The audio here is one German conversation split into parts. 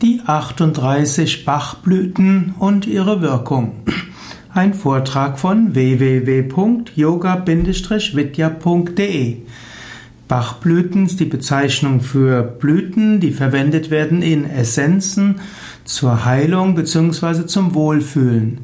Die 38 Bachblüten und ihre Wirkung. Ein Vortrag von www.yoga-vidya.de Bachblüten ist die Bezeichnung für Blüten, die verwendet werden in Essenzen zur Heilung bzw. zum Wohlfühlen.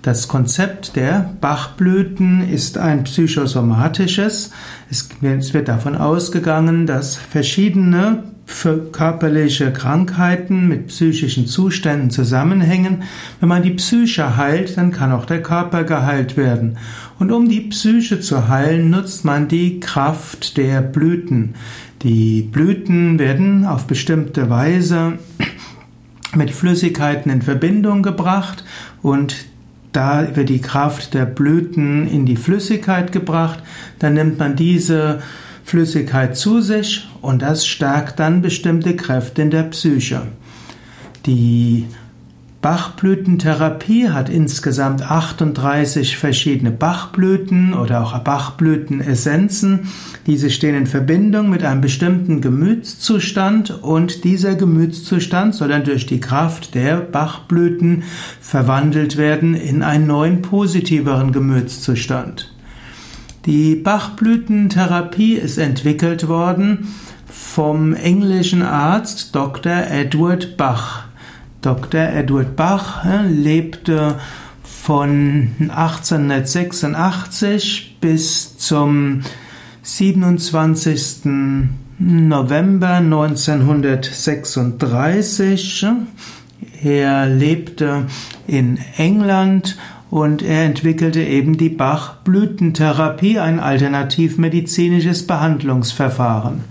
Das Konzept der Bachblüten ist ein psychosomatisches. Es wird davon ausgegangen, dass verschiedene für körperliche Krankheiten mit psychischen Zuständen zusammenhängen. Wenn man die Psyche heilt, dann kann auch der Körper geheilt werden. Und um die Psyche zu heilen, nutzt man die Kraft der Blüten. Die Blüten werden auf bestimmte Weise mit Flüssigkeiten in Verbindung gebracht und da wird die Kraft der Blüten in die Flüssigkeit gebracht, dann nimmt man diese Flüssigkeit zu sich und das stärkt dann bestimmte Kräfte in der Psyche. Die Bachblütentherapie hat insgesamt 38 verschiedene Bachblüten oder auch Bachblütenessenzen. Diese stehen in Verbindung mit einem bestimmten Gemütszustand und dieser Gemütszustand soll dann durch die Kraft der Bachblüten verwandelt werden in einen neuen positiveren Gemütszustand. Die Bachblütentherapie ist entwickelt worden vom englischen Arzt Dr. Edward Bach. Dr. Edward Bach lebte von 1886 bis zum 27. November 1936. Er lebte in England und er entwickelte eben die Bach-Blütentherapie, ein alternativmedizinisches Behandlungsverfahren.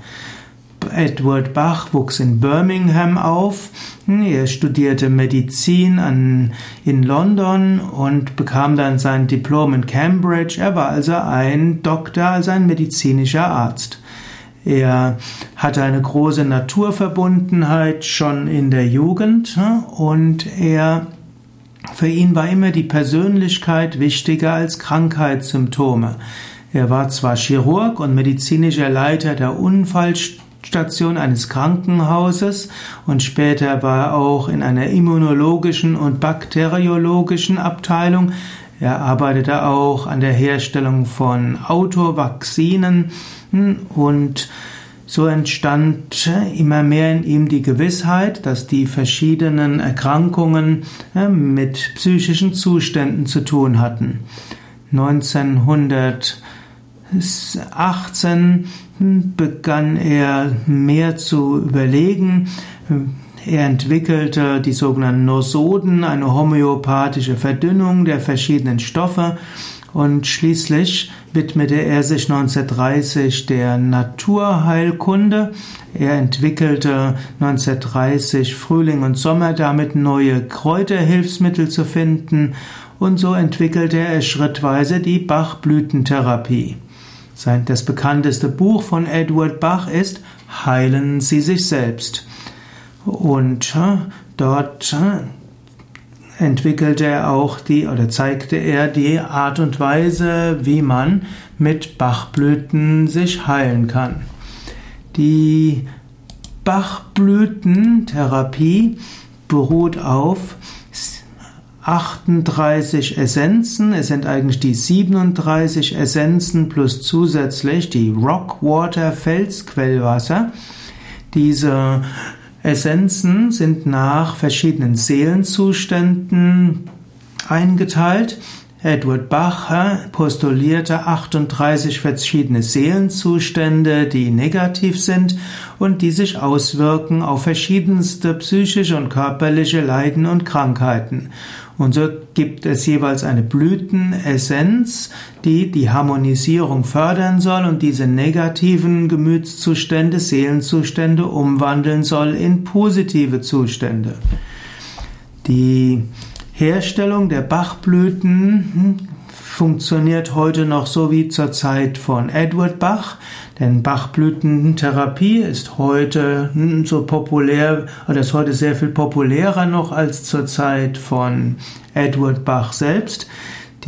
Edward Bach wuchs in Birmingham auf. Er studierte Medizin an, in London und bekam dann sein Diplom in Cambridge. Er war also ein Doktor, also ein medizinischer Arzt. Er hatte eine große Naturverbundenheit schon in der Jugend und er für ihn war immer die Persönlichkeit wichtiger als Krankheitssymptome. Er war zwar Chirurg und medizinischer Leiter der Unfallstation eines Krankenhauses und später war er auch in einer immunologischen und bakteriologischen Abteilung. Er arbeitete auch an der Herstellung von Autovakzinen und so entstand immer mehr in ihm die Gewissheit, dass die verschiedenen Erkrankungen mit psychischen Zuständen zu tun hatten. 1918 begann er mehr zu überlegen. Er entwickelte die sogenannten Nosoden, eine homöopathische Verdünnung der verschiedenen Stoffe und schließlich widmete er sich 1930 der Naturheilkunde. Er entwickelte 1930 Frühling und Sommer damit neue Kräuterhilfsmittel zu finden und so entwickelte er schrittweise die Bachblütentherapie. Das bekannteste Buch von Edward Bach ist Heilen Sie sich selbst. Und äh, dort äh, entwickelte er auch die oder zeigte er die Art und Weise, wie man mit Bachblüten sich heilen kann. Die Bachblütentherapie beruht auf 38 Essenzen. Es sind eigentlich die 37 Essenzen plus zusätzlich die Rockwater Felsquellwasser. Diese Essenzen sind nach verschiedenen Seelenzuständen eingeteilt. Edward Bach postulierte 38 verschiedene Seelenzustände, die negativ sind und die sich auswirken auf verschiedenste psychische und körperliche Leiden und Krankheiten. Und so gibt es jeweils eine Blütenessenz, die die Harmonisierung fördern soll und diese negativen Gemütszustände, Seelenzustände umwandeln soll in positive Zustände. Die Herstellung der Bachblüten funktioniert heute noch so wie zur Zeit von Edward Bach. Denn Bachblütentherapie ist heute so populär oder ist heute sehr viel populärer noch als zur Zeit von Edward Bach selbst.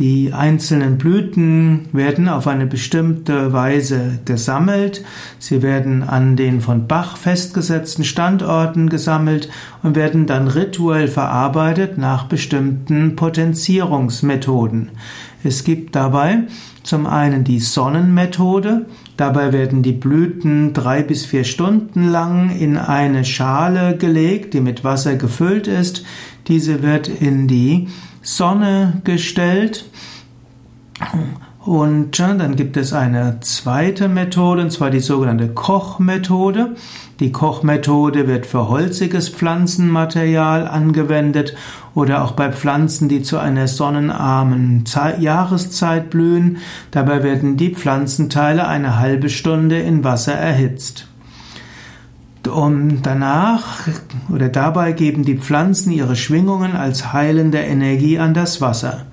Die einzelnen Blüten werden auf eine bestimmte Weise gesammelt. Sie werden an den von Bach festgesetzten Standorten gesammelt und werden dann rituell verarbeitet nach bestimmten Potenzierungsmethoden. Es gibt dabei zum einen die Sonnenmethode. Dabei werden die Blüten drei bis vier Stunden lang in eine Schale gelegt, die mit Wasser gefüllt ist. Diese wird in die Sonne gestellt. Und dann gibt es eine zweite Methode, und zwar die sogenannte Kochmethode. Die Kochmethode wird für holziges Pflanzenmaterial angewendet oder auch bei Pflanzen, die zu einer sonnenarmen Jahreszeit blühen. Dabei werden die Pflanzenteile eine halbe Stunde in Wasser erhitzt. Und danach oder dabei geben die Pflanzen ihre Schwingungen als heilende Energie an das Wasser.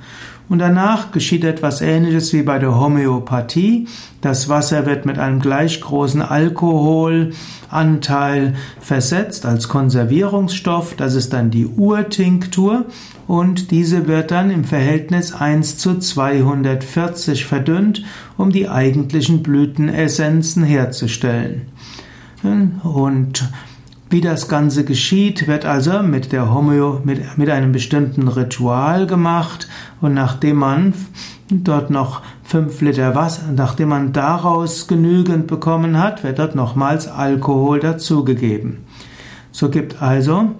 Und danach geschieht etwas Ähnliches wie bei der Homöopathie. Das Wasser wird mit einem gleich großen Alkoholanteil versetzt als Konservierungsstoff. Das ist dann die Urtinktur. Und diese wird dann im Verhältnis 1 zu 240 verdünnt, um die eigentlichen Blütenessenzen herzustellen. Und wie das Ganze geschieht, wird also mit der Homöo, mit, mit einem bestimmten Ritual gemacht und nachdem man dort noch fünf Liter Wasser, nachdem man daraus genügend bekommen hat, wird dort nochmals Alkohol dazugegeben. So gibt also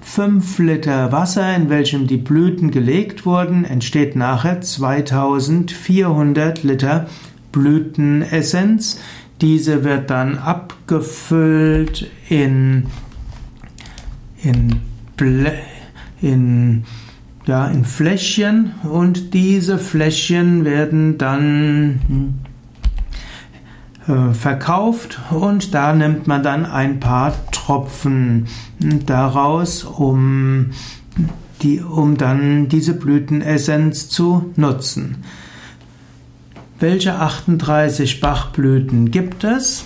fünf Liter Wasser, in welchem die Blüten gelegt wurden, entsteht nachher 2400 Liter Blütenessenz, diese wird dann abgefüllt in, in, in, ja, in Fläschchen und diese Fläschchen werden dann äh, verkauft und da nimmt man dann ein paar Tropfen daraus, um, die, um dann diese Blütenessenz zu nutzen. Welche 38 Bachblüten gibt es?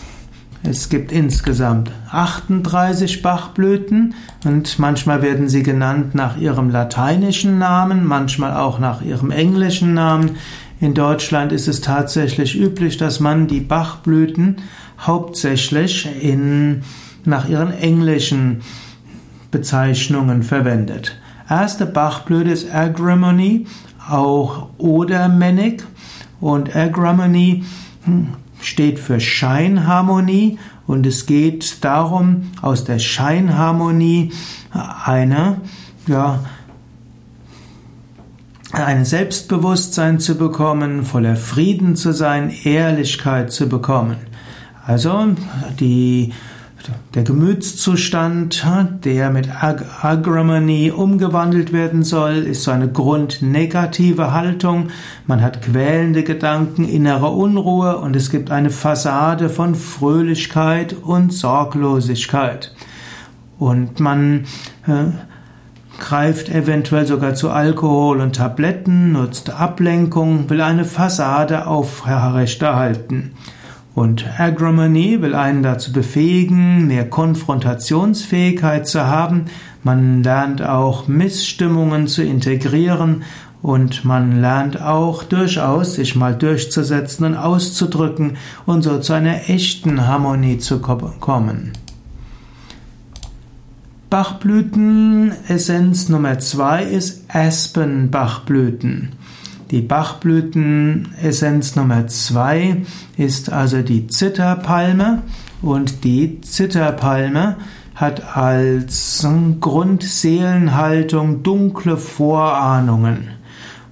Es gibt insgesamt 38 Bachblüten und manchmal werden sie genannt nach ihrem lateinischen Namen, manchmal auch nach ihrem englischen Namen. In Deutschland ist es tatsächlich üblich, dass man die Bachblüten hauptsächlich in, nach ihren englischen Bezeichnungen verwendet. Erste Bachblüte ist Agrimony, auch Odermennig und Agramony hm, steht für Scheinharmonie und es geht darum, aus der Scheinharmonie eine, ja, ein Selbstbewusstsein zu bekommen, voller Frieden zu sein, Ehrlichkeit zu bekommen. Also die der Gemütszustand, der mit Ag Agramony umgewandelt werden soll, ist so eine grundnegative Haltung. Man hat quälende Gedanken, innere Unruhe und es gibt eine Fassade von Fröhlichkeit und Sorglosigkeit. Und man äh, greift eventuell sogar zu Alkohol und Tabletten, nutzt Ablenkung, will eine Fassade aufrechterhalten. Und Agramony will einen dazu befähigen, mehr Konfrontationsfähigkeit zu haben. Man lernt auch Missstimmungen zu integrieren und man lernt auch durchaus, sich mal durchzusetzen und auszudrücken und so zu einer echten Harmonie zu kommen. Bachblütenessenz Nummer zwei ist Aspen-Bachblüten. Die Bachblütenessenz Nummer zwei ist also die Zitterpalme und die Zitterpalme hat als Grundseelenhaltung dunkle Vorahnungen.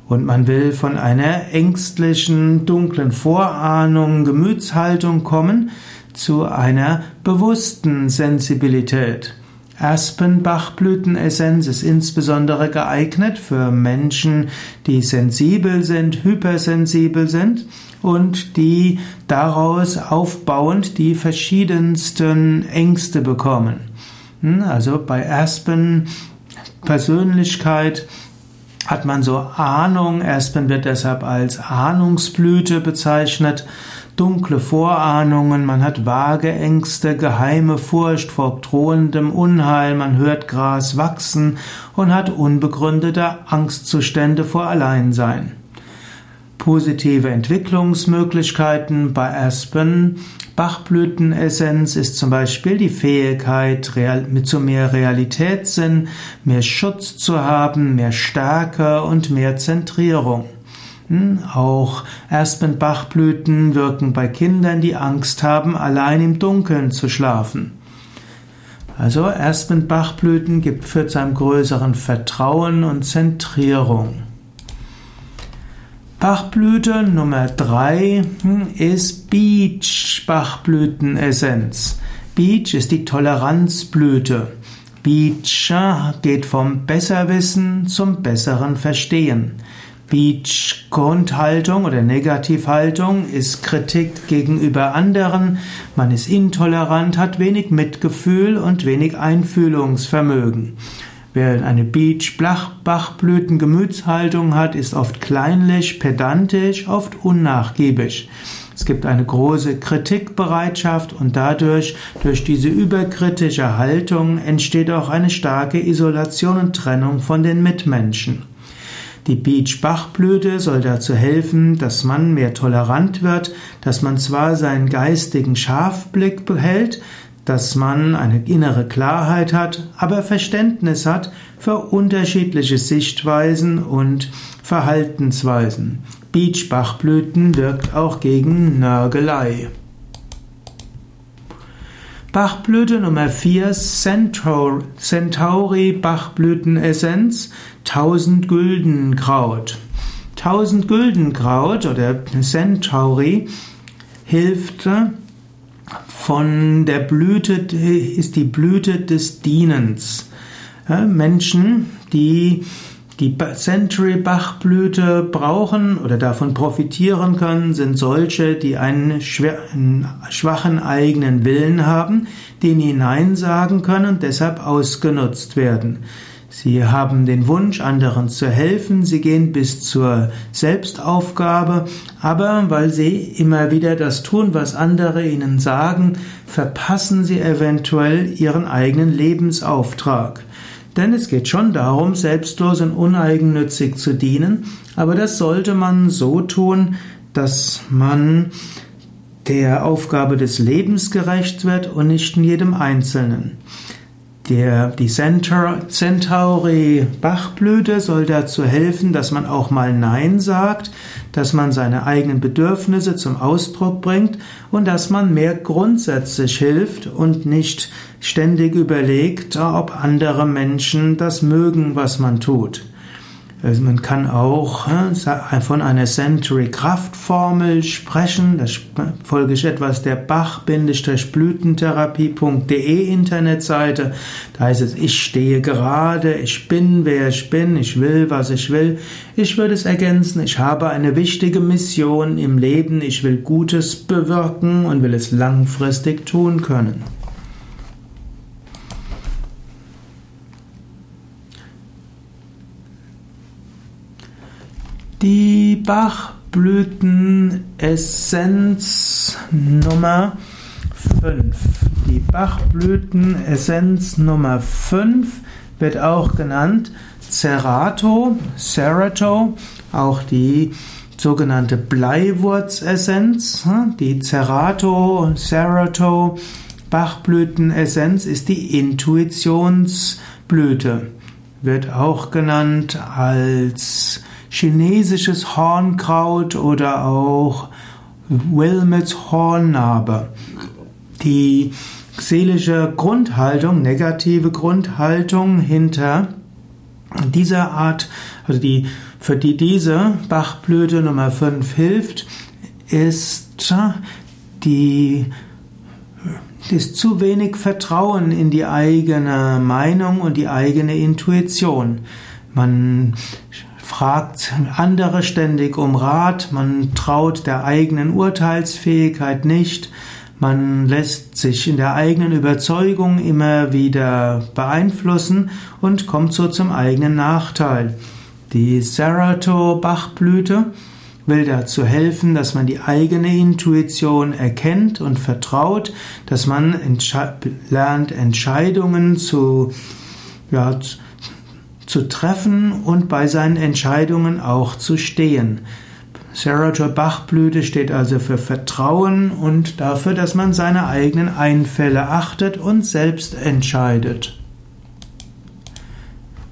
Und man will von einer ängstlichen, dunklen Vorahnung, Gemütshaltung kommen zu einer bewussten Sensibilität. Aspenbachblütenessenz ist insbesondere geeignet für Menschen, die sensibel sind, hypersensibel sind und die daraus aufbauend die verschiedensten Ängste bekommen. Hm, also bei Aspen Persönlichkeit hat man so Ahnung. Aspen wird deshalb als Ahnungsblüte bezeichnet. Dunkle Vorahnungen, man hat vage Ängste, geheime Furcht vor drohendem Unheil, man hört Gras wachsen und hat unbegründete Angstzustände vor Alleinsein. Positive Entwicklungsmöglichkeiten bei Aspen Bachblütenessenz ist zum Beispiel die Fähigkeit, mit zu mehr Realitätssinn, mehr Schutz zu haben, mehr Stärke und mehr Zentrierung. Auch Aspenbachblüten wirken bei Kindern, die Angst haben, allein im Dunkeln zu schlafen. Also Aspenbachblüten gibt für zu einem größeren Vertrauen und Zentrierung. Bachblüte Nummer 3 hm, ist Beach Bachblütenessenz. Beach ist die Toleranzblüte. Beach geht vom Besserwissen zum besseren Verstehen. Beach Grundhaltung oder Negativhaltung ist Kritik gegenüber anderen, man ist intolerant, hat wenig Mitgefühl und wenig Einfühlungsvermögen. Wer eine Beach-Bachblüten-Gemütshaltung hat, ist oft kleinlich, pedantisch, oft unnachgiebig. Es gibt eine große Kritikbereitschaft und dadurch, durch diese überkritische Haltung, entsteht auch eine starke Isolation und Trennung von den Mitmenschen. Die Beach-Bachblüte soll dazu helfen, dass man mehr tolerant wird, dass man zwar seinen geistigen Scharfblick behält, dass man eine innere Klarheit hat, aber Verständnis hat für unterschiedliche Sichtweisen und Verhaltensweisen. Beachbachblüten wirkt auch gegen Nörgelei. Bachblüte Nummer 4 Centauri Bachblütenessenz 1000 Güldenkraut. 1000 Güldenkraut oder Centauri hilft von der Blüte ist die Blüte des Dienens. Menschen, die die Century Bachblüte brauchen oder davon profitieren können, sind solche, die einen schwachen eigenen Willen haben, den hinein sagen können und deshalb ausgenutzt werden. Sie haben den Wunsch, anderen zu helfen, sie gehen bis zur Selbstaufgabe, aber weil sie immer wieder das tun, was andere ihnen sagen, verpassen sie eventuell ihren eigenen Lebensauftrag. Denn es geht schon darum, selbstlos und uneigennützig zu dienen, aber das sollte man so tun, dass man der Aufgabe des Lebens gerecht wird und nicht in jedem Einzelnen. Der, die Centauri Bachblüte soll dazu helfen, dass man auch mal Nein sagt, dass man seine eigenen Bedürfnisse zum Ausdruck bringt und dass man mehr grundsätzlich hilft und nicht ständig überlegt, ob andere Menschen das mögen, was man tut. Also man kann auch von einer Century Kraftformel sprechen. Da folge ich etwas der Bach-Blütentherapie.de Internetseite. Da heißt es, ich stehe gerade, ich bin, wer ich bin, ich will, was ich will. Ich würde es ergänzen, ich habe eine wichtige Mission im Leben, ich will Gutes bewirken und will es langfristig tun können. Die Bachblütenessenz Nummer 5. Die Bachblütenessenz Nummer 5 wird auch genannt Cerato, Cerato, auch die sogenannte Bleiwurzessenz. Die Cerato, Cerato Bachblütenessenz ist die Intuitionsblüte. Wird auch genannt als chinesisches Hornkraut oder auch Wilmets Hornnarbe. Die seelische Grundhaltung, negative Grundhaltung hinter dieser Art, also die, für die diese Bachblüte Nummer 5 hilft, ist die ist zu wenig Vertrauen in die eigene Meinung und die eigene Intuition. Man fragt andere ständig um Rat, man traut der eigenen Urteilsfähigkeit nicht, man lässt sich in der eigenen Überzeugung immer wieder beeinflussen und kommt so zum eigenen Nachteil. Die Serato Bachblüte will dazu helfen, dass man die eigene Intuition erkennt und vertraut, dass man entsche lernt, Entscheidungen zu, ja, zu treffen und bei seinen Entscheidungen auch zu stehen. Sarah Joy Bachblüte steht also für Vertrauen und dafür, dass man seine eigenen Einfälle achtet und selbst entscheidet.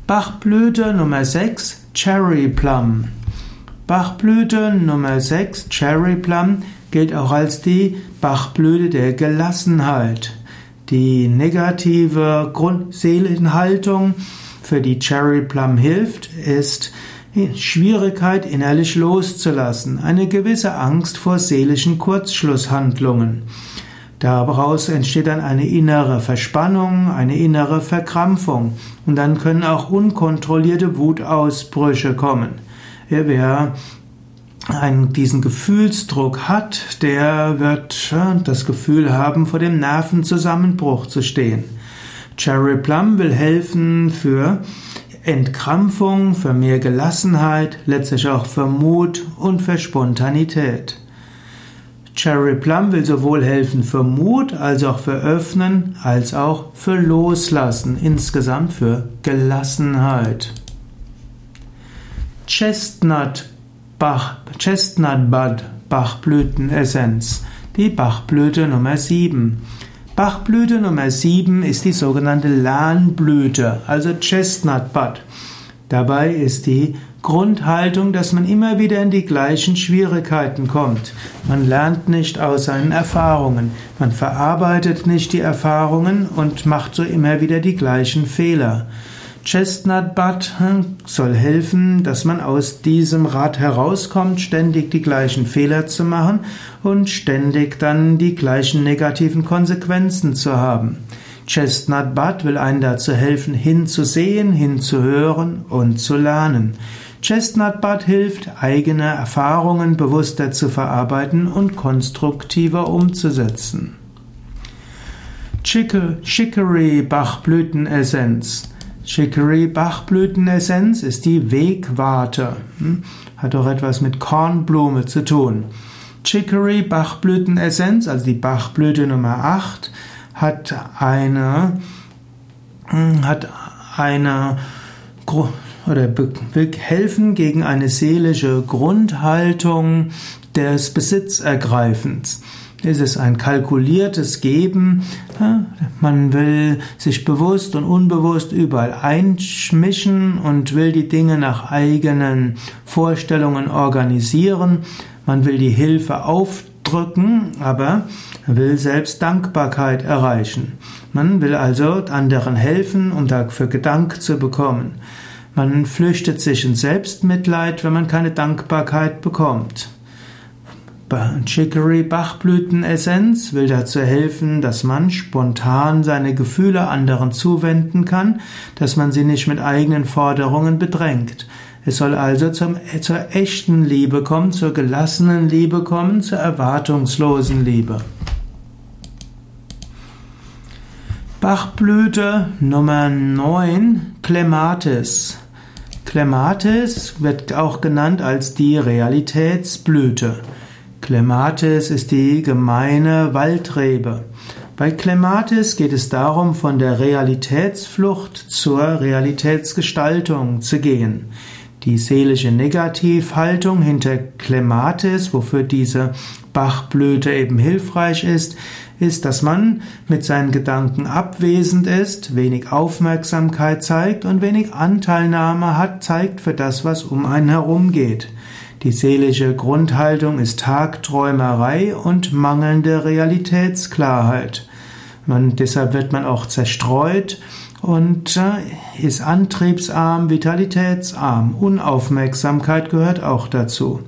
Bachblüte Nummer 6 Cherry Plum Bachblüte Nummer 6, Cherry Plum, gilt auch als die Bachblüte der Gelassenheit. Die negative Grundseelenhaltung, für die Cherry Plum hilft, ist Schwierigkeit innerlich loszulassen, eine gewisse Angst vor seelischen Kurzschlusshandlungen. Daraus entsteht dann eine innere Verspannung, eine innere Verkrampfung und dann können auch unkontrollierte Wutausbrüche kommen. Wer einen, diesen Gefühlsdruck hat, der wird das Gefühl haben, vor dem Nervenzusammenbruch zu stehen. Cherry Plum will helfen für Entkrampfung, für mehr Gelassenheit, letztlich auch für Mut und für Spontanität. Cherry Plum will sowohl helfen für Mut, als auch für Öffnen, als auch für Loslassen, insgesamt für Gelassenheit. Chestnut Bach, Chestnut Bud Bachblütenessenz, die Bachblüte Nummer 7. Bachblüte Nummer 7 ist die sogenannte Lahnblüte, also Chestnut Bud. Dabei ist die Grundhaltung, dass man immer wieder in die gleichen Schwierigkeiten kommt. Man lernt nicht aus seinen Erfahrungen, man verarbeitet nicht die Erfahrungen und macht so immer wieder die gleichen Fehler. Chestnut Butt soll helfen, dass man aus diesem Rad herauskommt, ständig die gleichen Fehler zu machen und ständig dann die gleichen negativen Konsequenzen zu haben. Chestnut Butt will einen dazu helfen, hinzusehen, hinzuhören und zu lernen. Chestnut Butt hilft, eigene Erfahrungen bewusster zu verarbeiten und konstruktiver umzusetzen. Chicory Bachblütenessenz Chicory Bachblütenessenz ist die Wegwarte. Hm? Hat auch etwas mit Kornblume zu tun. Chicory Bachblütenessenz, also die Bachblüte Nummer 8, hat eine, hm, hat eine, oder will helfen gegen eine seelische Grundhaltung des Besitzergreifens. Es ist ein kalkuliertes Geben. Man will sich bewusst und unbewusst überall einschmischen und will die Dinge nach eigenen Vorstellungen organisieren. Man will die Hilfe aufdrücken, aber will selbst Dankbarkeit erreichen. Man will also anderen helfen, um dafür Gedank zu bekommen. Man flüchtet sich in Selbstmitleid, wenn man keine Dankbarkeit bekommt. Chicory Bachblütenessenz will dazu helfen, dass man spontan seine Gefühle anderen zuwenden kann, dass man sie nicht mit eigenen Forderungen bedrängt. Es soll also zum, zur echten Liebe kommen, zur gelassenen Liebe kommen, zur erwartungslosen Liebe. Bachblüte Nummer 9, Clematis. Clematis wird auch genannt als die Realitätsblüte. Clematis ist die gemeine Waldrebe. Bei Clematis geht es darum, von der Realitätsflucht zur Realitätsgestaltung zu gehen. Die seelische Negativhaltung hinter Clematis, wofür diese Bachblüte eben hilfreich ist, ist, dass man mit seinen Gedanken abwesend ist, wenig Aufmerksamkeit zeigt und wenig Anteilnahme hat, zeigt für das, was um einen herum geht. Die seelische Grundhaltung ist Tagträumerei und mangelnde Realitätsklarheit. Man, deshalb wird man auch zerstreut und äh, ist antriebsarm, vitalitätsarm. Unaufmerksamkeit gehört auch dazu.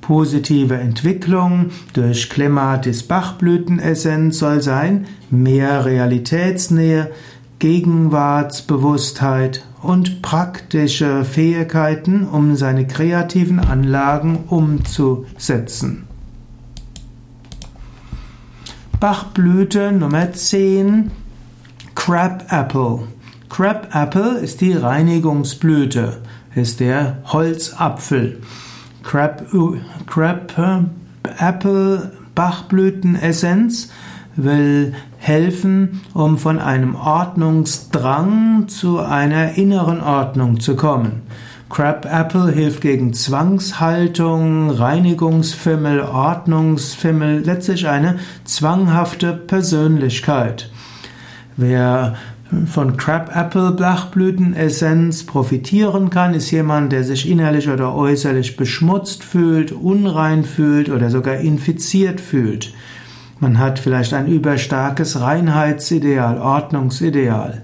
Positive Entwicklung durch Clematis Bachblütenessenz soll sein mehr Realitätsnähe, Gegenwartsbewusstheit und praktische Fähigkeiten, um seine kreativen Anlagen umzusetzen. Bachblüte Nummer 10 Crab Apple. Crab Apple ist die Reinigungsblüte, ist der Holzapfel. Crab, Crab Apple Bachblütenessenz will helfen, um von einem Ordnungsdrang zu einer inneren Ordnung zu kommen. Crab Apple hilft gegen Zwangshaltung, Reinigungsfimmel, Ordnungsfimmel, letztlich eine zwanghafte Persönlichkeit. Wer von Crab Apple Blachblütenessenz profitieren kann, ist jemand, der sich innerlich oder äußerlich beschmutzt fühlt, unrein fühlt oder sogar infiziert fühlt. Man hat vielleicht ein überstarkes Reinheitsideal, Ordnungsideal.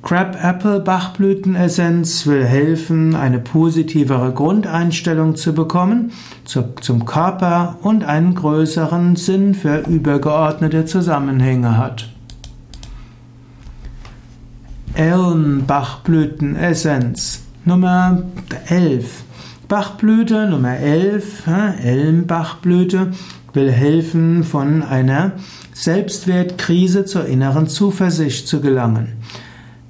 Crab Apple Bachblütenessenz will helfen, eine positivere Grundeinstellung zu bekommen zum Körper und einen größeren Sinn für übergeordnete Zusammenhänge hat. Elmbachblütenessenz Nummer 11. Bachblüte Nummer 11, Elmbachblüte, will helfen, von einer Selbstwertkrise zur inneren Zuversicht zu gelangen.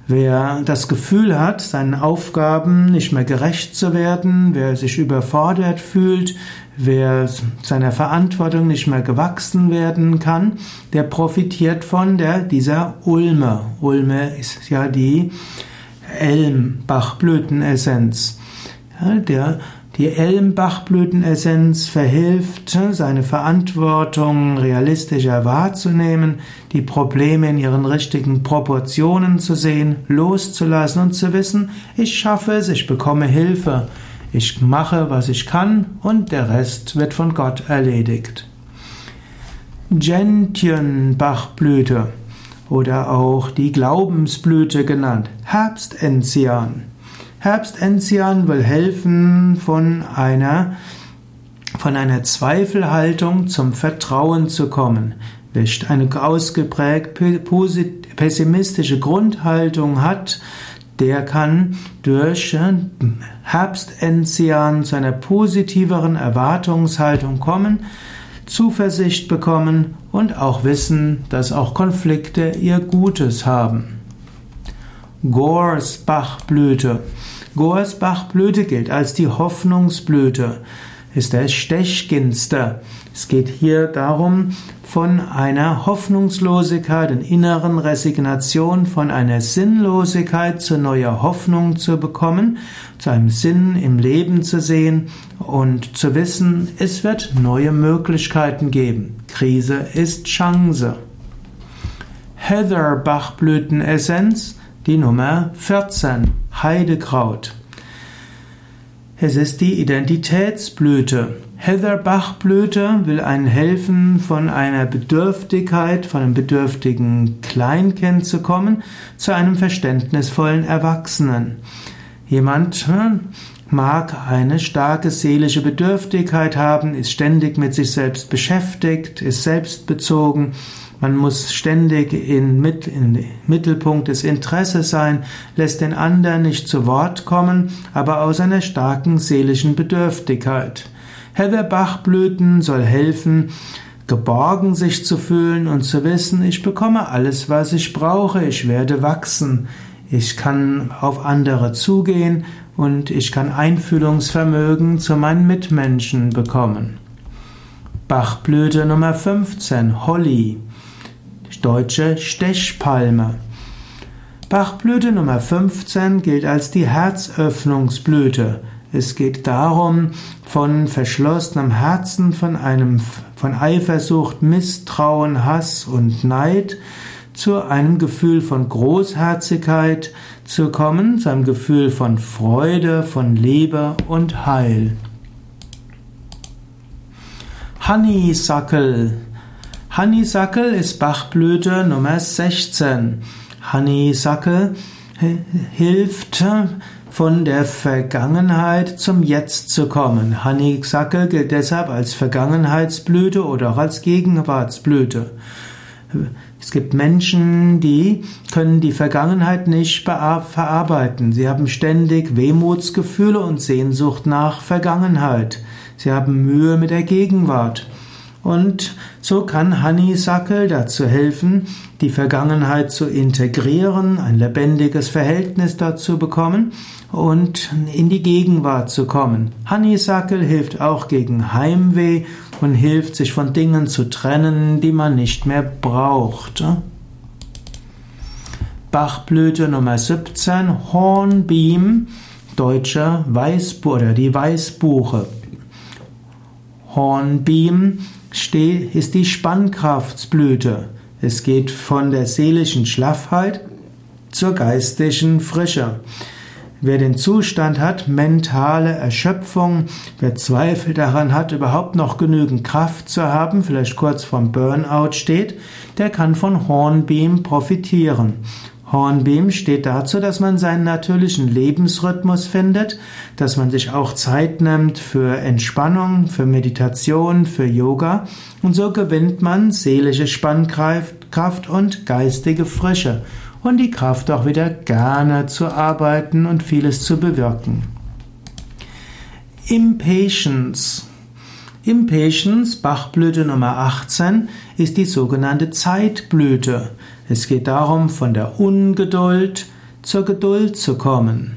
Wer das Gefühl hat, seinen Aufgaben nicht mehr gerecht zu werden, wer sich überfordert fühlt, wer seiner Verantwortung nicht mehr gewachsen werden kann, der profitiert von der, dieser Ulme. Ulme ist ja die Elmbachblütenessenz. Der die Elmbachblütenessenz verhilft, seine Verantwortung realistischer wahrzunehmen, die Probleme in ihren richtigen Proportionen zu sehen, loszulassen und zu wissen, ich schaffe es, ich bekomme Hilfe, ich mache, was ich kann und der Rest wird von Gott erledigt. Gentienbachblüte oder auch die Glaubensblüte genannt, Herbstenzian. Herbstenzian will helfen, von einer, von einer Zweifelhaltung zum Vertrauen zu kommen. Wer eine ausgeprägt pessimistische Grundhaltung hat, der kann durch äh, Herbstenzian zu einer positiveren Erwartungshaltung kommen, Zuversicht bekommen und auch wissen, dass auch Konflikte ihr Gutes haben. Gorsbachblüte Gorsbachblüte gilt als die Hoffnungsblüte, ist der Stechginster. Es geht hier darum, von einer Hoffnungslosigkeit und inneren Resignation, von einer Sinnlosigkeit zu neuer Hoffnung zu bekommen, zu einem Sinn im Leben zu sehen und zu wissen, es wird neue Möglichkeiten geben. Krise ist Chance. Heatherbachblütenessenz die Nummer 14, Heidekraut. Es ist die Identitätsblüte. Heatherbachblüte will einen helfen, von einer Bedürftigkeit, von einem bedürftigen Kleinkind zu kommen, zu einem verständnisvollen Erwachsenen. Jemand hm, mag eine starke seelische Bedürftigkeit haben, ist ständig mit sich selbst beschäftigt, ist selbstbezogen, man muss ständig in Mittelpunkt des Interesses sein, lässt den anderen nicht zu Wort kommen, aber aus einer starken seelischen Bedürftigkeit. Heatherbachblüten soll helfen, geborgen sich zu fühlen und zu wissen, ich bekomme alles, was ich brauche, ich werde wachsen, ich kann auf andere zugehen und ich kann Einfühlungsvermögen zu meinen Mitmenschen bekommen. Bachblüte Nummer 15, Holly deutsche Stechpalme. Bachblüte Nummer 15 gilt als die Herzöffnungsblüte. Es geht darum, von verschlossenem Herzen, von einem, von Eifersucht, Misstrauen, Hass und Neid zu einem Gefühl von Großherzigkeit zu kommen, zu einem Gefühl von Freude, von Liebe und Heil. Honeysuckle Honeysuckle ist Bachblüte Nummer 16. Honeysuckle hilft von der Vergangenheit zum Jetzt zu kommen. Honeysuckle gilt deshalb als Vergangenheitsblüte oder auch als Gegenwartsblüte. Es gibt Menschen, die können die Vergangenheit nicht verarbeiten. Sie haben ständig Wehmutsgefühle und Sehnsucht nach Vergangenheit. Sie haben Mühe mit der Gegenwart. Und so kann Honeysuckle dazu helfen, die Vergangenheit zu integrieren, ein lebendiges Verhältnis dazu bekommen und in die Gegenwart zu kommen. Honeysuckle hilft auch gegen Heimweh und hilft, sich von Dingen zu trennen, die man nicht mehr braucht. Bachblüte Nummer 17, Hornbeam, deutscher Weißbuch oder die Weißbuche. Hornbeam ist die Spannkraftsblüte. Es geht von der seelischen Schlaffheit zur geistigen Frische. Wer den Zustand hat, mentale Erschöpfung, wer Zweifel daran hat, überhaupt noch genügend Kraft zu haben, vielleicht kurz vorm Burnout steht, der kann von Hornbeam profitieren. Hornbeam steht dazu, dass man seinen natürlichen Lebensrhythmus findet, dass man sich auch Zeit nimmt für Entspannung, für Meditation, für Yoga und so gewinnt man seelische Spannkraft und geistige Frische und die Kraft auch wieder gerne zu arbeiten und vieles zu bewirken. Impatience Impatience, Bachblüte Nummer 18, ist die sogenannte Zeitblüte. Es geht darum, von der Ungeduld zur Geduld zu kommen.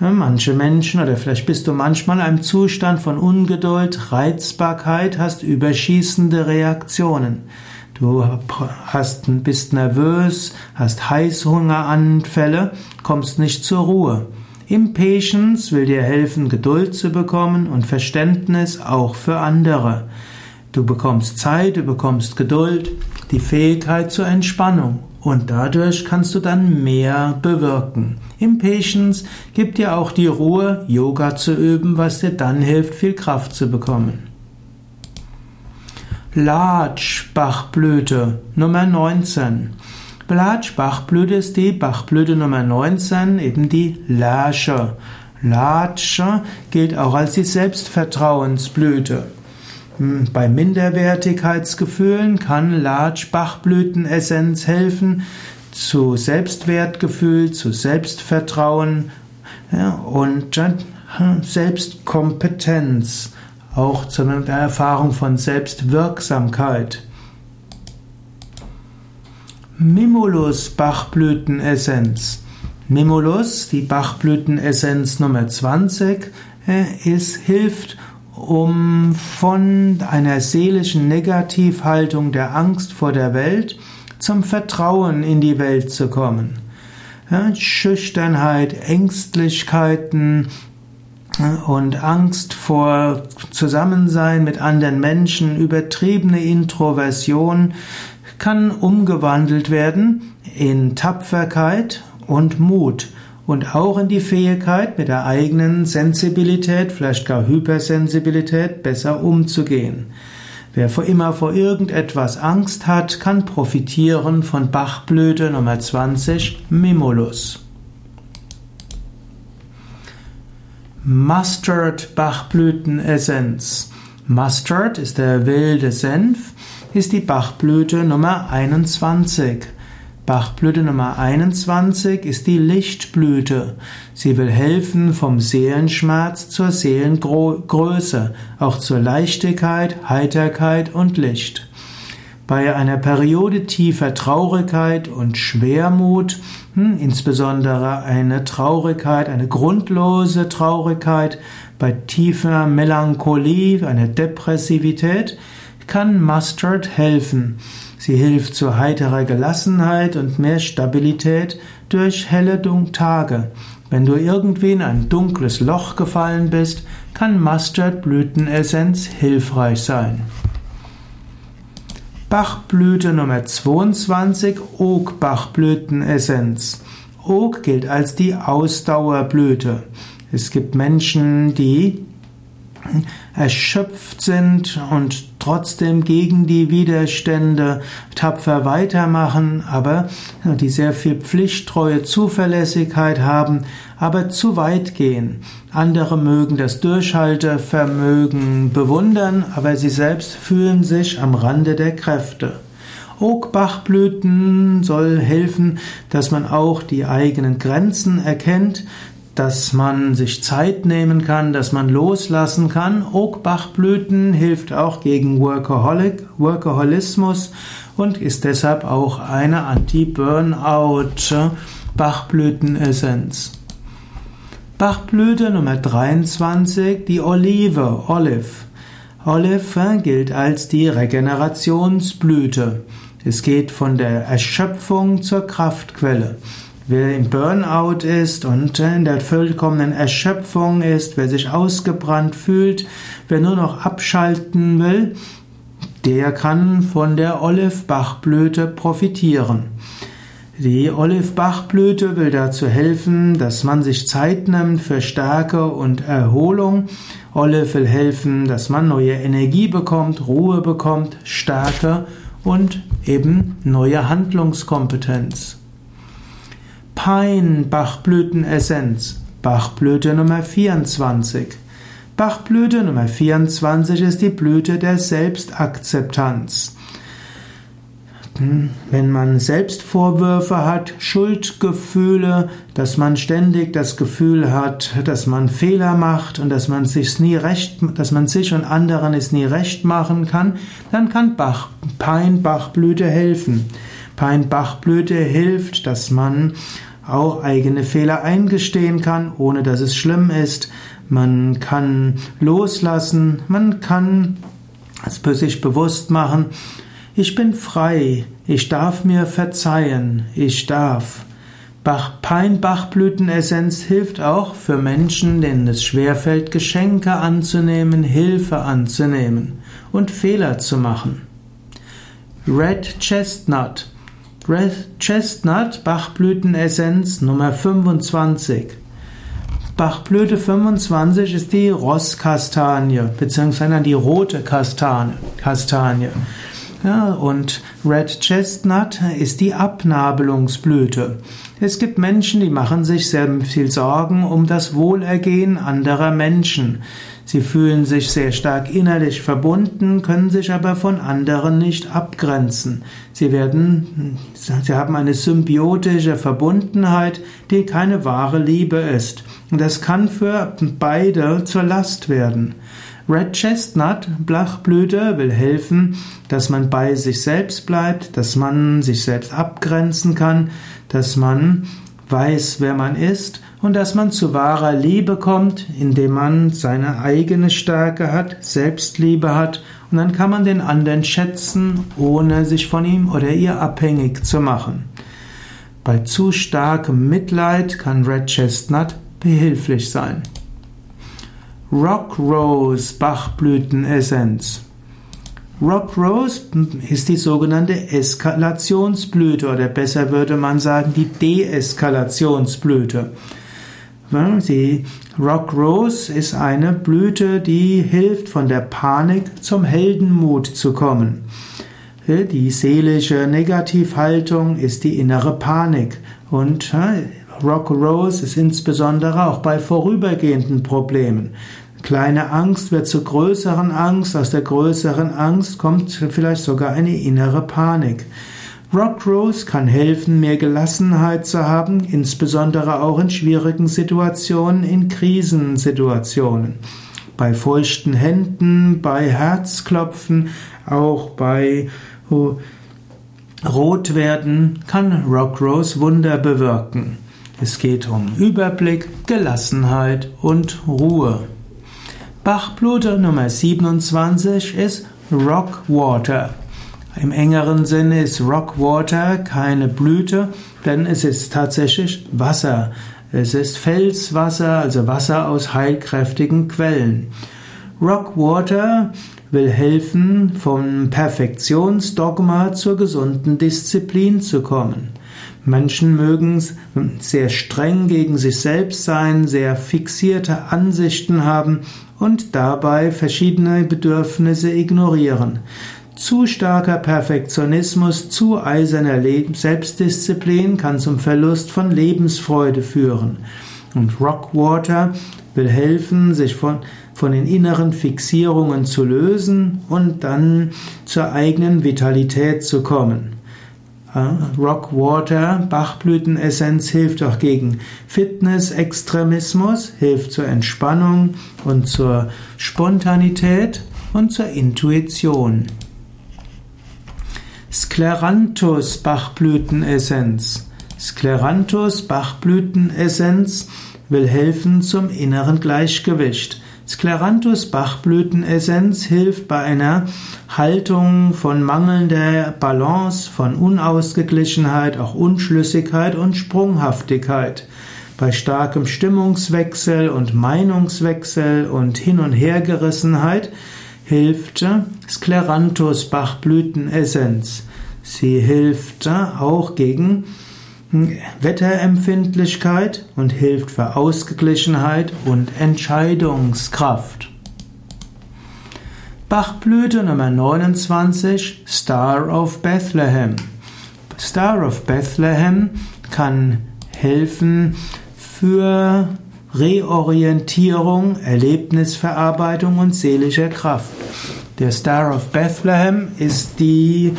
Manche Menschen, oder vielleicht bist du manchmal in einem Zustand von Ungeduld, Reizbarkeit, hast überschießende Reaktionen. Du hast, bist nervös, hast Heißhungeranfälle, kommst nicht zur Ruhe. Impatience will dir helfen, Geduld zu bekommen und Verständnis auch für andere. Du bekommst Zeit, du bekommst Geduld, die Fähigkeit zur Entspannung und dadurch kannst du dann mehr bewirken. Impatience gibt dir auch die Ruhe, Yoga zu üben, was dir dann hilft, viel Kraft zu bekommen. Large Bachblüte Nummer 19 Blatschbachblüte ist die Bachblüte Nummer 19, eben die Lasche. Lasche gilt auch als die Selbstvertrauensblüte. Hm, bei Minderwertigkeitsgefühlen kann Latsch-Bachblütenessenz helfen zu Selbstwertgefühl, zu Selbstvertrauen und Selbstkompetenz, auch zu einer Erfahrung von Selbstwirksamkeit. Mimulus Bachblütenessenz. Mimulus, die Bachblütenessenz Nummer 20, ist, hilft, um von einer seelischen Negativhaltung der Angst vor der Welt zum Vertrauen in die Welt zu kommen. Schüchternheit, Ängstlichkeiten und Angst vor Zusammensein mit anderen Menschen, übertriebene Introversion kann umgewandelt werden in Tapferkeit und Mut und auch in die Fähigkeit, mit der eigenen Sensibilität, vielleicht gar Hypersensibilität, besser umzugehen. Wer vor immer vor irgendetwas Angst hat, kann profitieren von Bachblüte Nummer 20, Mimulus. Mustard Bachblütenessenz. Mustard ist der wilde Senf ist die Bachblüte Nummer 21. Bachblüte Nummer 21 ist die Lichtblüte. Sie will helfen vom Seelenschmerz zur Seelengröße, auch zur Leichtigkeit, Heiterkeit und Licht. Bei einer Periode tiefer Traurigkeit und Schwermut, hm, insbesondere eine Traurigkeit, eine grundlose Traurigkeit, bei tiefer Melancholie, einer Depressivität, kann Mustard helfen. Sie hilft zu heiterer Gelassenheit und mehr Stabilität durch helle Tage. Wenn du irgendwie in ein dunkles Loch gefallen bist, kann Mustardblütenessenz hilfreich sein. Bachblüte Nummer 22, Oak-Bachblütenessenz. Oak gilt als die Ausdauerblüte. Es gibt Menschen, die erschöpft sind und trotzdem gegen die Widerstände tapfer weitermachen, aber die sehr viel Pflichttreue, Zuverlässigkeit haben, aber zu weit gehen. Andere mögen das Durchhaltevermögen bewundern, aber sie selbst fühlen sich am Rande der Kräfte. Oakbachblüten soll helfen, dass man auch die eigenen Grenzen erkennt, dass man sich Zeit nehmen kann, dass man loslassen kann. Oakbachblüten hilft auch gegen Workaholic, Workaholismus und ist deshalb auch eine Anti-Burnout Bachblütenessenz. Bachblüte Nummer 23, die Olive, Olive. Olive gilt als die Regenerationsblüte. Es geht von der Erschöpfung zur Kraftquelle. Wer im Burnout ist und in der vollkommenen Erschöpfung ist, wer sich ausgebrannt fühlt, wer nur noch abschalten will, der kann von der Olivbachblüte profitieren. Die Olivbachblüte will dazu helfen, dass man sich Zeit nimmt für Stärke und Erholung. Olive will helfen, dass man neue Energie bekommt, Ruhe bekommt, Stärke und eben neue Handlungskompetenz. Pein Bachblütenessenz, Bachblüte Nummer 24. Bachblüte Nummer 24 ist die Blüte der Selbstakzeptanz. Wenn man Selbstvorwürfe hat, Schuldgefühle, dass man ständig das Gefühl hat, dass man Fehler macht und dass man sich nie recht, dass man sich und anderen es nie recht machen kann, dann kann Bach, Peinbachblüte helfen. Peinbachblüte hilft, dass man auch eigene Fehler eingestehen kann, ohne dass es schlimm ist. Man kann loslassen, man kann es sich bewusst machen, ich bin frei, ich darf mir verzeihen, ich darf. Bach, Peinbachblütenessenz hilft auch für Menschen, denen es schwerfällt, Geschenke anzunehmen, Hilfe anzunehmen und Fehler zu machen. Red Chestnut. Red Chestnut, Bachblütenessenz Nummer 25. Bachblüte 25 ist die Rosskastanie, beziehungsweise die rote Kastanie. Kastanie. Ja, und Red Chestnut ist die Abnabelungsblüte. Es gibt Menschen, die machen sich sehr viel Sorgen um das Wohlergehen anderer Menschen. Sie fühlen sich sehr stark innerlich verbunden, können sich aber von anderen nicht abgrenzen. Sie werden, sie haben eine symbiotische Verbundenheit, die keine wahre Liebe ist. Und das kann für beide zur Last werden. Red Chestnut, Blachblüte, will helfen, dass man bei sich selbst bleibt, dass man sich selbst abgrenzen kann, dass man weiß, wer man ist und dass man zu wahrer Liebe kommt, indem man seine eigene Stärke hat, Selbstliebe hat und dann kann man den anderen schätzen, ohne sich von ihm oder ihr abhängig zu machen. Bei zu starkem Mitleid kann Red Chestnut behilflich sein. Rock Rose Bachblütenessenz. Rock Rose ist die sogenannte Eskalationsblüte oder besser würde man sagen die Deeskalationsblüte. Die Rock Rose ist eine Blüte, die hilft, von der Panik zum Heldenmut zu kommen. Die seelische Negativhaltung ist die innere Panik und Rock Rose ist insbesondere auch bei vorübergehenden Problemen. Kleine Angst wird zur größeren Angst, aus der größeren Angst kommt vielleicht sogar eine innere Panik. Rock Rose kann helfen, mehr Gelassenheit zu haben, insbesondere auch in schwierigen Situationen, in Krisensituationen. Bei feuchten Händen, bei Herzklopfen, auch bei Rotwerden kann Rock Rose Wunder bewirken. Es geht um Überblick, Gelassenheit und Ruhe. Bachblüte Nummer 27 ist Rockwater. Im engeren Sinne ist Rockwater keine Blüte, denn es ist tatsächlich Wasser. Es ist Felswasser, also Wasser aus heilkräftigen Quellen. Rockwater will helfen, vom Perfektionsdogma zur gesunden Disziplin zu kommen. Menschen mögen sehr streng gegen sich selbst sein, sehr fixierte Ansichten haben und dabei verschiedene Bedürfnisse ignorieren. Zu starker Perfektionismus, zu eiserner Selbstdisziplin kann zum Verlust von Lebensfreude führen. Und Rockwater will helfen, sich von, von den inneren Fixierungen zu lösen und dann zur eigenen Vitalität zu kommen. Rockwater, Bachblütenessenz hilft auch gegen Fitness-Extremismus, hilft zur Entspannung und zur Spontanität und zur Intuition. Skleranthus Bachblütenessenz. Skleranthus Bachblütenessenz will helfen zum inneren Gleichgewicht. Skleranthus Bachblütenessenz hilft bei einer Haltung von mangelnder Balance, von Unausgeglichenheit, auch Unschlüssigkeit und Sprunghaftigkeit. Bei starkem Stimmungswechsel und Meinungswechsel und Hin- und Hergerissenheit hilft Skleranthus Bachblütenessenz. Sie hilft auch gegen Wetterempfindlichkeit und hilft für Ausgeglichenheit und Entscheidungskraft. Bachblüte Nummer 29 Star of Bethlehem. Star of Bethlehem kann helfen für Reorientierung, Erlebnisverarbeitung und seelischer Kraft. Der Star of Bethlehem ist die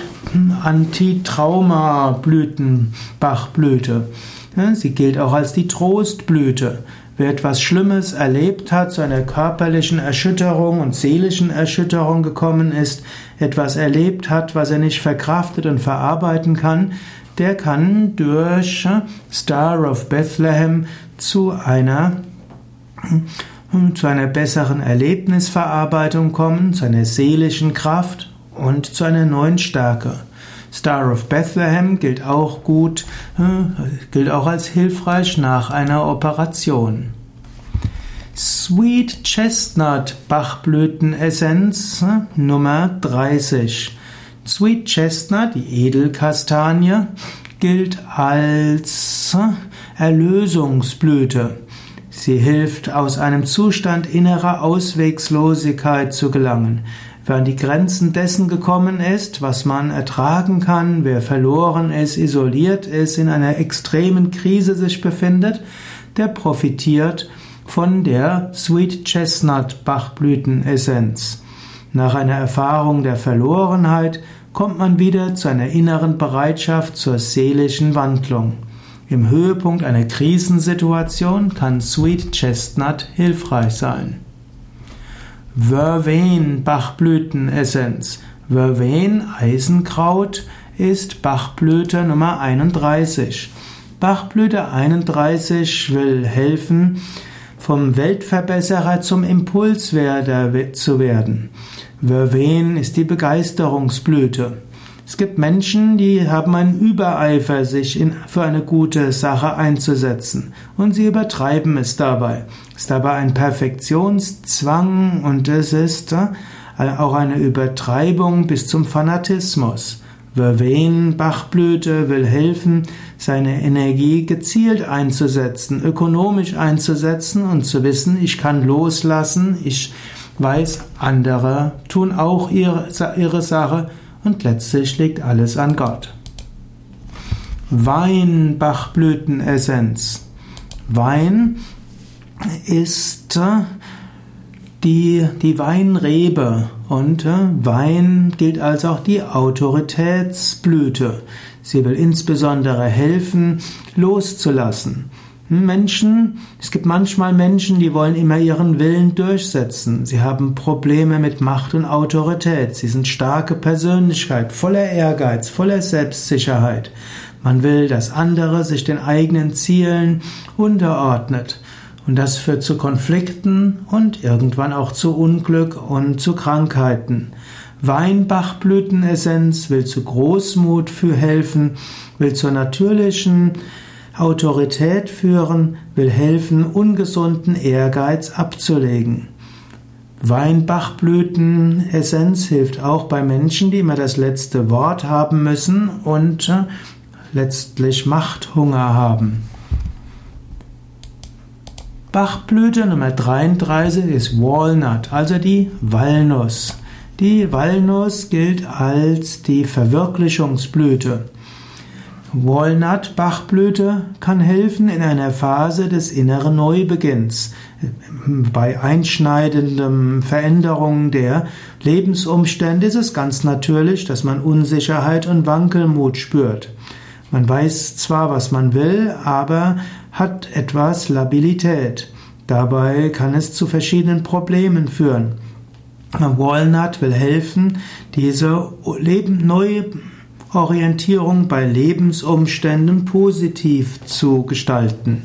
Antitrauma-Blütenbachblüte. Sie gilt auch als die Trostblüte. Wer etwas Schlimmes erlebt hat, zu einer körperlichen Erschütterung und seelischen Erschütterung gekommen ist, etwas erlebt hat, was er nicht verkraftet und verarbeiten kann, der kann durch Star of Bethlehem zu einer zu einer besseren Erlebnisverarbeitung kommen, zu einer seelischen Kraft und zu einer neuen Stärke. Star of Bethlehem gilt auch gut, äh, gilt auch als hilfreich nach einer Operation. Sweet Chestnut Bachblütenessenz äh, Nummer 30. Sweet Chestnut, die Edelkastanie, gilt als äh, Erlösungsblüte. Sie hilft, aus einem Zustand innerer Auswegslosigkeit zu gelangen. Wer an die Grenzen dessen gekommen ist, was man ertragen kann, wer verloren ist, isoliert ist, in einer extremen Krise sich befindet, der profitiert von der Sweet Chestnut Bachblütenessenz. Nach einer Erfahrung der Verlorenheit kommt man wieder zu einer inneren Bereitschaft zur seelischen Wandlung. Im Höhepunkt einer Krisensituation kann Sweet Chestnut hilfreich sein. Vervain Bachblütenessenz. Vervain Eisenkraut ist Bachblüte Nummer 31. Bachblüte 31 will helfen, vom Weltverbesserer zum Impulswerder zu werden. Vervain ist die Begeisterungsblüte. Es gibt Menschen, die haben einen Übereifer, sich in, für eine gute Sache einzusetzen und sie übertreiben es dabei. Es ist dabei ein Perfektionszwang und es ist äh, auch eine Übertreibung bis zum Fanatismus. Vervain, Bachblüte, will helfen, seine Energie gezielt einzusetzen, ökonomisch einzusetzen und zu wissen, ich kann loslassen, ich weiß, andere tun auch ihre, ihre Sache und letztlich liegt alles an Gott. Weinbachblütenessenz. Wein ist äh, die, die Weinrebe und äh, Wein gilt als auch die Autoritätsblüte. Sie will insbesondere helfen, loszulassen. Menschen, es gibt manchmal Menschen, die wollen immer ihren Willen durchsetzen. Sie haben Probleme mit Macht und Autorität. Sie sind starke Persönlichkeit, voller Ehrgeiz, voller Selbstsicherheit. Man will, dass andere sich den eigenen Zielen unterordnet. Und das führt zu Konflikten und irgendwann auch zu Unglück und zu Krankheiten. Weinbachblütenessenz will zu Großmut für helfen, will zur natürlichen Autorität führen, will helfen, ungesunden Ehrgeiz abzulegen. Weinbachblütenessenz hilft auch bei Menschen, die immer das letzte Wort haben müssen und äh, letztlich Machthunger haben. Bachblüte Nummer 33 ist Walnut, also die Walnuss. Die Walnuss gilt als die Verwirklichungsblüte. Walnut-Bachblüte kann helfen in einer Phase des inneren Neubeginns, bei einschneidenden Veränderungen der Lebensumstände ist es ganz natürlich, dass man Unsicherheit und Wankelmut spürt. Man weiß zwar, was man will, aber hat etwas Labilität. Dabei kann es zu verschiedenen Problemen führen. Walnut will helfen, diese neue Orientierung bei Lebensumständen positiv zu gestalten.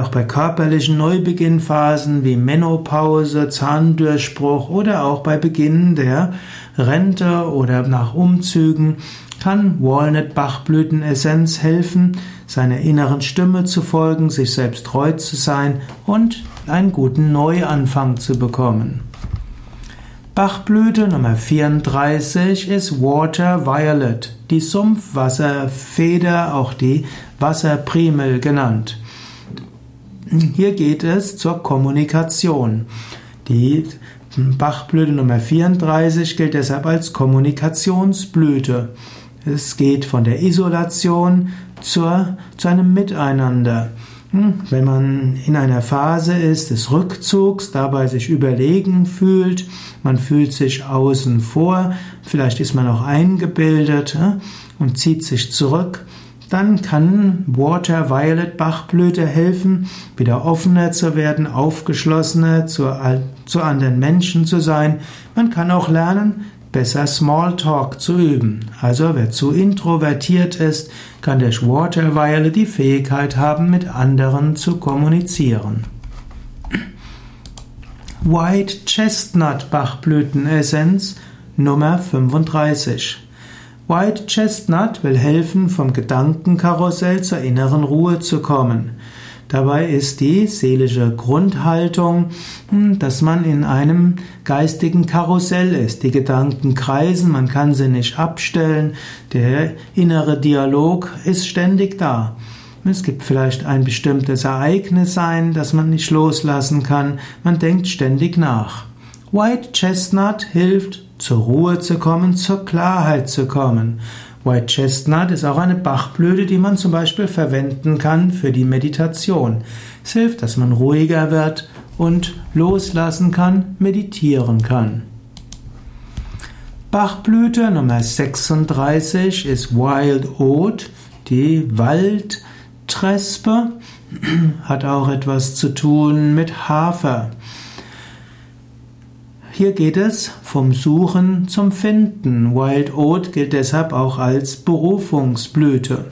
auch bei körperlichen Neubeginnphasen wie Menopause, Zahndurchbruch oder auch bei Beginn der Rente oder nach Umzügen kann Walnut-Bachblütenessenz helfen, seiner inneren Stimme zu folgen, sich selbst treu zu sein und einen guten Neuanfang zu bekommen. Bachblüte Nummer 34 ist Water Violet, die Sumpfwasserfeder, auch die Wasserprimel genannt. Hier geht es zur Kommunikation. Die Bachblüte Nummer 34 gilt deshalb als Kommunikationsblüte. Es geht von der Isolation zur, zu einem Miteinander. Hm, wenn man in einer Phase ist des Rückzugs, dabei sich überlegen fühlt, man fühlt sich außen vor, vielleicht ist man auch eingebildet und zieht sich zurück, dann kann Water Violet Bachblüte helfen, wieder offener zu werden, aufgeschlossener zu, zu anderen Menschen zu sein. Man kann auch lernen, besser Smalltalk zu üben. Also wer zu introvertiert ist, kann durch Waterweile die Fähigkeit haben, mit anderen zu kommunizieren. White Chestnut Bachblütenessenz Nummer 35. White Chestnut will helfen, vom Gedankenkarussell zur inneren Ruhe zu kommen. Dabei ist die seelische Grundhaltung, hm, dass man in einem geistigen Karussell ist. Die Gedanken kreisen, man kann sie nicht abstellen. Der innere Dialog ist ständig da. Es gibt vielleicht ein bestimmtes Ereignis sein, das man nicht loslassen kann. Man denkt ständig nach. White Chestnut hilft, zur Ruhe zu kommen, zur Klarheit zu kommen. White Chestnut ist auch eine Bachblüte, die man zum Beispiel verwenden kann für die Meditation. Es hilft, dass man ruhiger wird und loslassen kann, meditieren kann. Bachblüte Nummer 36 ist Wild Oat, die Waldtrespe, hat auch etwas zu tun mit Hafer. Hier geht es vom Suchen zum Finden. Wild Oat gilt deshalb auch als Berufungsblüte.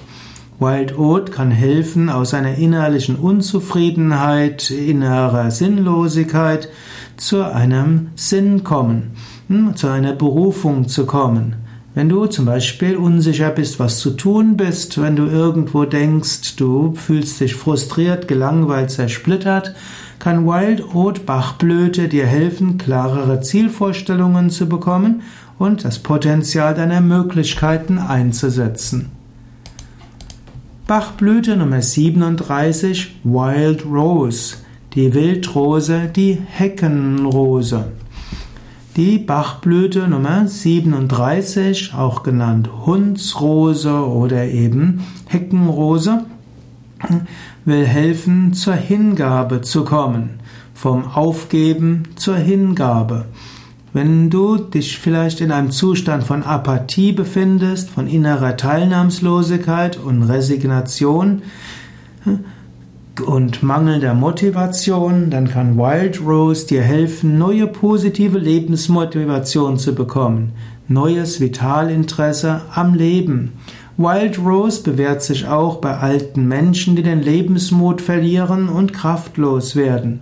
Wild Oat kann helfen, aus einer innerlichen Unzufriedenheit, innerer Sinnlosigkeit zu einem Sinn kommen, hm, zu einer Berufung zu kommen. Wenn du zum Beispiel unsicher bist, was zu tun bist, wenn du irgendwo denkst, du fühlst dich frustriert, gelangweilt, zersplittert, kann Wild Oat Bachblüte dir helfen, klarere Zielvorstellungen zu bekommen und das Potenzial deiner Möglichkeiten einzusetzen. Bachblüte Nummer 37 Wild Rose, die Wildrose, die Heckenrose. Die Bachblüte Nummer 37, auch genannt Hundsrose oder eben Heckenrose, will helfen, zur Hingabe zu kommen, vom Aufgeben zur Hingabe. Wenn du dich vielleicht in einem Zustand von Apathie befindest, von innerer Teilnahmslosigkeit und Resignation und mangelnder Motivation, dann kann Wild Rose dir helfen, neue positive Lebensmotivation zu bekommen, neues Vitalinteresse am Leben. Wild Rose bewährt sich auch bei alten Menschen, die den Lebensmut verlieren und kraftlos werden.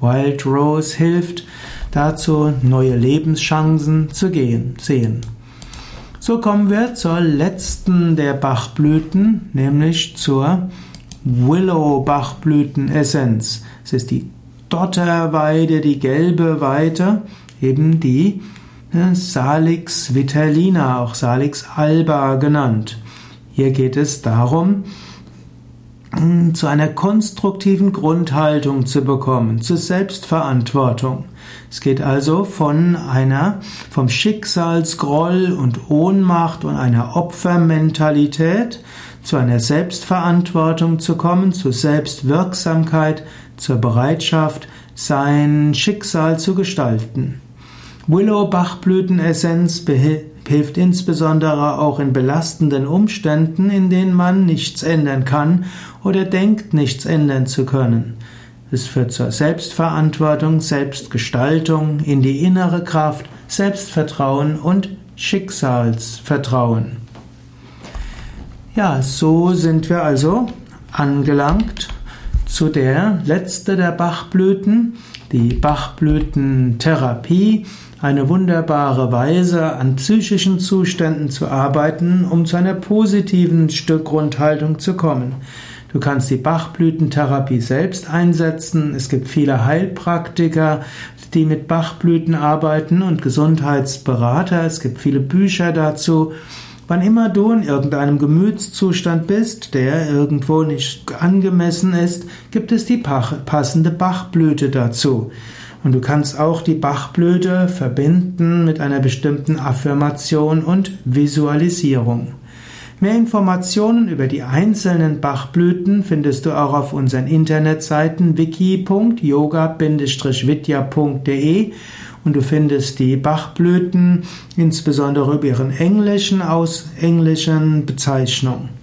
Wild Rose hilft dazu, neue Lebenschancen zu gehen, sehen. So kommen wir zur letzten der Bachblüten, nämlich zur Willow Bachblütenessenz. Es ist die Dotterweide, die gelbe Weide, eben die äh, Salix vitellina, auch Salix alba genannt. Hier geht es darum, zu einer konstruktiven Grundhaltung zu bekommen, zur Selbstverantwortung. Es geht also von einer, vom Schicksalsgroll und Ohnmacht und einer Opfermentalität zu einer Selbstverantwortung zu kommen, zur Selbstwirksamkeit, zur Bereitschaft, sein Schicksal zu gestalten. Willow Bachblütenessenz hilft insbesondere auch in belastenden Umständen, in denen man nichts ändern kann oder denkt, nichts ändern zu können. Es führt zur Selbstverantwortung, Selbstgestaltung, in die innere Kraft, Selbstvertrauen und Schicksalsvertrauen. Ja, so sind wir also angelangt zu der letzte der Bachblüten, die Bachblütentherapie, eine wunderbare Weise, an psychischen Zuständen zu arbeiten, um zu einer positiven Grundhaltung zu kommen. Du kannst die Bachblütentherapie selbst einsetzen. Es gibt viele Heilpraktiker, die mit Bachblüten arbeiten und Gesundheitsberater. Es gibt viele Bücher dazu. Wann immer du in irgendeinem Gemütszustand bist, der irgendwo nicht angemessen ist, gibt es die passende Bachblüte dazu. Und du kannst auch die Bachblüte verbinden mit einer bestimmten Affirmation und Visualisierung. Mehr Informationen über die einzelnen Bachblüten findest du auch auf unseren Internetseiten wiki.yoga-vidya.de und du findest die Bachblüten insbesondere über ihren englischen aus englischen Bezeichnungen.